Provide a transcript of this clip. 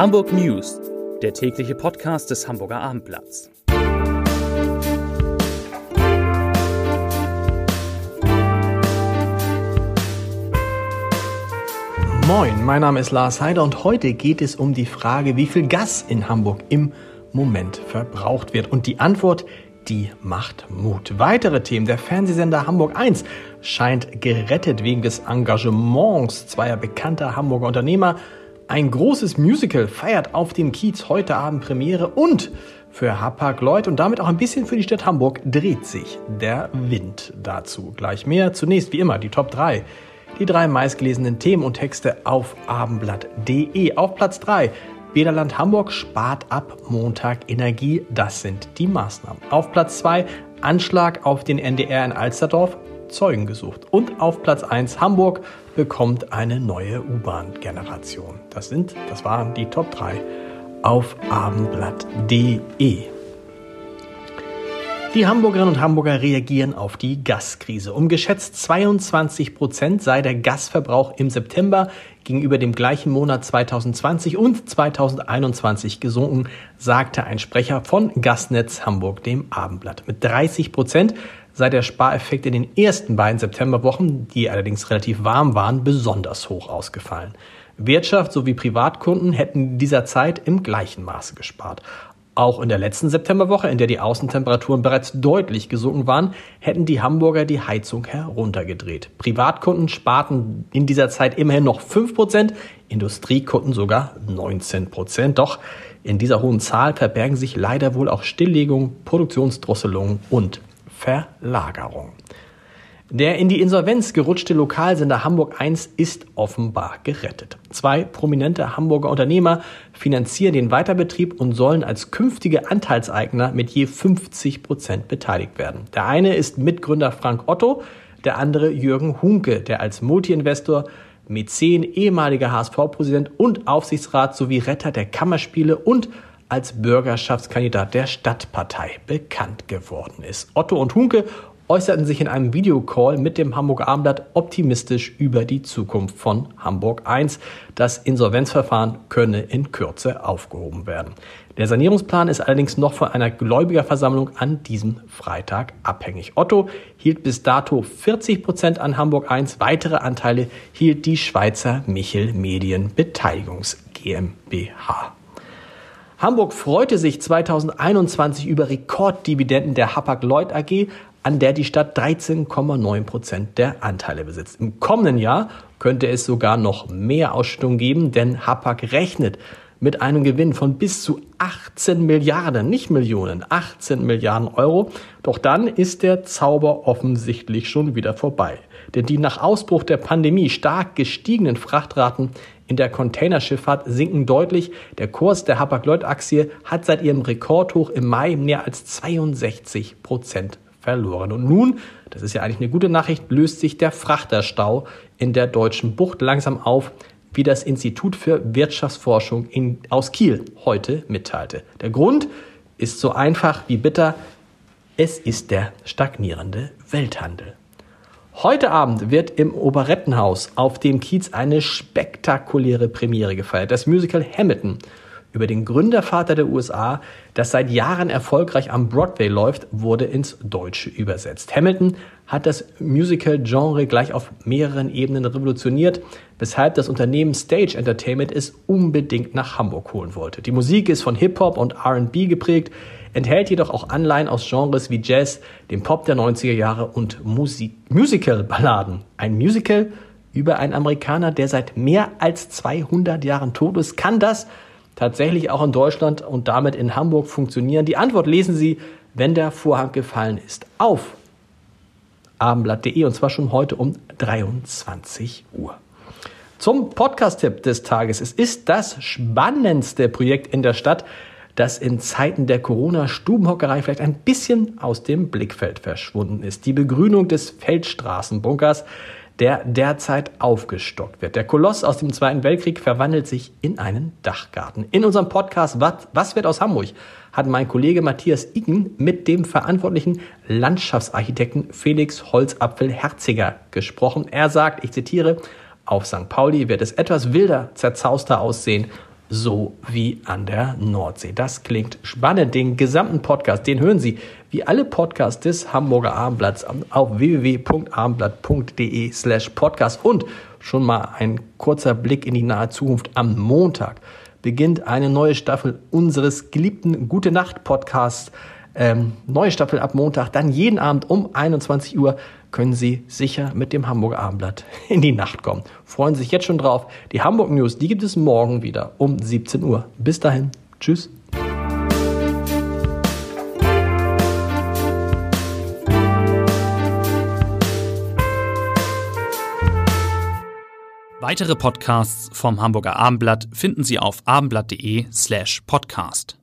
Hamburg News, der tägliche Podcast des Hamburger Abendblatts. Moin, mein Name ist Lars Heider und heute geht es um die Frage, wie viel Gas in Hamburg im Moment verbraucht wird. Und die Antwort, die macht Mut. Weitere Themen. Der Fernsehsender Hamburg 1 scheint gerettet wegen des Engagements zweier bekannter Hamburger Unternehmer. Ein großes Musical feiert auf dem Kiez heute Abend Premiere und für Hapag Lloyd und damit auch ein bisschen für die Stadt Hamburg dreht sich der Wind. Dazu gleich mehr. Zunächst wie immer die Top 3. Die drei meistgelesenen Themen und Texte auf abendblatt.de. Auf Platz 3 Bäderland Hamburg spart ab Montag Energie. Das sind die Maßnahmen. Auf Platz 2 Anschlag auf den NDR in Alsterdorf. Zeugen gesucht. Und auf Platz 1 Hamburg bekommt eine neue U-Bahn-Generation. Das sind, das waren die Top 3 auf abendblatt.de. Die Hamburgerinnen und Hamburger reagieren auf die Gaskrise. Um geschätzt 22 Prozent sei der Gasverbrauch im September gegenüber dem gleichen Monat 2020 und 2021 gesunken, sagte ein Sprecher von Gasnetz Hamburg dem Abendblatt. Mit 30 Prozent sei der Spareffekt in den ersten beiden Septemberwochen, die allerdings relativ warm waren, besonders hoch ausgefallen. Wirtschaft sowie Privatkunden hätten in dieser Zeit im gleichen Maße gespart. Auch in der letzten Septemberwoche, in der die Außentemperaturen bereits deutlich gesunken waren, hätten die Hamburger die Heizung heruntergedreht. Privatkunden sparten in dieser Zeit immerhin noch 5%, Industriekunden sogar 19%. Doch in dieser hohen Zahl verbergen sich leider wohl auch Stilllegung, Produktionsdrosselung und Verlagerung. Der in die Insolvenz gerutschte Lokalsender Hamburg 1 ist offenbar gerettet. Zwei prominente Hamburger Unternehmer finanzieren den Weiterbetrieb und sollen als künftige Anteilseigner mit je 50 Prozent beteiligt werden. Der eine ist Mitgründer Frank Otto, der andere Jürgen Hunke, der als Multiinvestor, Mäzen, ehemaliger HSV-Präsident und Aufsichtsrat sowie Retter der Kammerspiele und als Bürgerschaftskandidat der Stadtpartei bekannt geworden ist. Otto und Hunke äußerten sich in einem Videocall mit dem Hamburger Abendblatt optimistisch über die Zukunft von Hamburg 1. Das Insolvenzverfahren könne in Kürze aufgehoben werden. Der Sanierungsplan ist allerdings noch von einer Gläubigerversammlung an diesem Freitag abhängig. Otto hielt bis dato 40 Prozent an Hamburg 1. Weitere Anteile hielt die Schweizer Michel Medien Beteiligungs GmbH. Hamburg freute sich 2021 über Rekorddividenden der Hapag-Lloyd AG an der die Stadt 13,9 Prozent der Anteile besitzt. Im kommenden Jahr könnte es sogar noch mehr Ausschüttung geben, denn Hapag rechnet mit einem Gewinn von bis zu 18 Milliarden, nicht Millionen, 18 Milliarden Euro. Doch dann ist der Zauber offensichtlich schon wieder vorbei. Denn die nach Ausbruch der Pandemie stark gestiegenen Frachtraten in der Containerschifffahrt sinken deutlich. Der Kurs der Hapag-Lloyd-Aktie hat seit ihrem Rekordhoch im Mai mehr als 62 Prozent verloren. Und nun, das ist ja eigentlich eine gute Nachricht, löst sich der Frachterstau in der deutschen Bucht langsam auf, wie das Institut für Wirtschaftsforschung in, aus Kiel heute mitteilte. Der Grund ist so einfach wie bitter. Es ist der stagnierende Welthandel. Heute Abend wird im Operettenhaus auf dem Kiez eine spektakuläre Premiere gefeiert. Das Musical Hamilton über den Gründervater der USA, das seit Jahren erfolgreich am Broadway läuft, wurde ins Deutsche übersetzt. Hamilton hat das Musical-Genre gleich auf mehreren Ebenen revolutioniert, weshalb das Unternehmen Stage Entertainment es unbedingt nach Hamburg holen wollte. Die Musik ist von Hip-Hop und RB geprägt, enthält jedoch auch Anleihen aus Genres wie Jazz, dem Pop der 90er Jahre und Musical-Balladen. Ein Musical über einen Amerikaner, der seit mehr als 200 Jahren tot ist, kann das tatsächlich auch in Deutschland und damit in Hamburg funktionieren? Die Antwort lesen Sie, wenn der Vorhang gefallen ist, auf abendblatt.de und zwar schon heute um 23 Uhr. Zum Podcast-Tipp des Tages. Es ist das spannendste Projekt in der Stadt, das in Zeiten der Corona-Stubenhockerei vielleicht ein bisschen aus dem Blickfeld verschwunden ist. Die Begrünung des Feldstraßenbunkers der derzeit aufgestockt wird. Der Koloss aus dem Zweiten Weltkrieg verwandelt sich in einen Dachgarten. In unserem Podcast Was, Was wird aus Hamburg? hat mein Kollege Matthias Iggen mit dem verantwortlichen Landschaftsarchitekten Felix Holzapfel-Herziger gesprochen. Er sagt, ich zitiere, auf St. Pauli wird es etwas wilder, zerzauster aussehen so wie an der Nordsee. Das klingt spannend. Den gesamten Podcast, den hören Sie wie alle Podcasts des Hamburger Abendblatts auf www.abendblatt.de slash podcast. Und schon mal ein kurzer Blick in die nahe Zukunft. Am Montag beginnt eine neue Staffel unseres geliebten Gute Nacht Podcasts. Ähm, neue Staffel ab Montag, dann jeden Abend um 21 Uhr können Sie sicher mit dem Hamburger Abendblatt in die Nacht kommen. Freuen Sie sich jetzt schon drauf. Die Hamburg News, die gibt es morgen wieder um 17 Uhr. Bis dahin. Tschüss. Weitere Podcasts vom Hamburger Abendblatt finden Sie auf abendblatt.de slash podcast.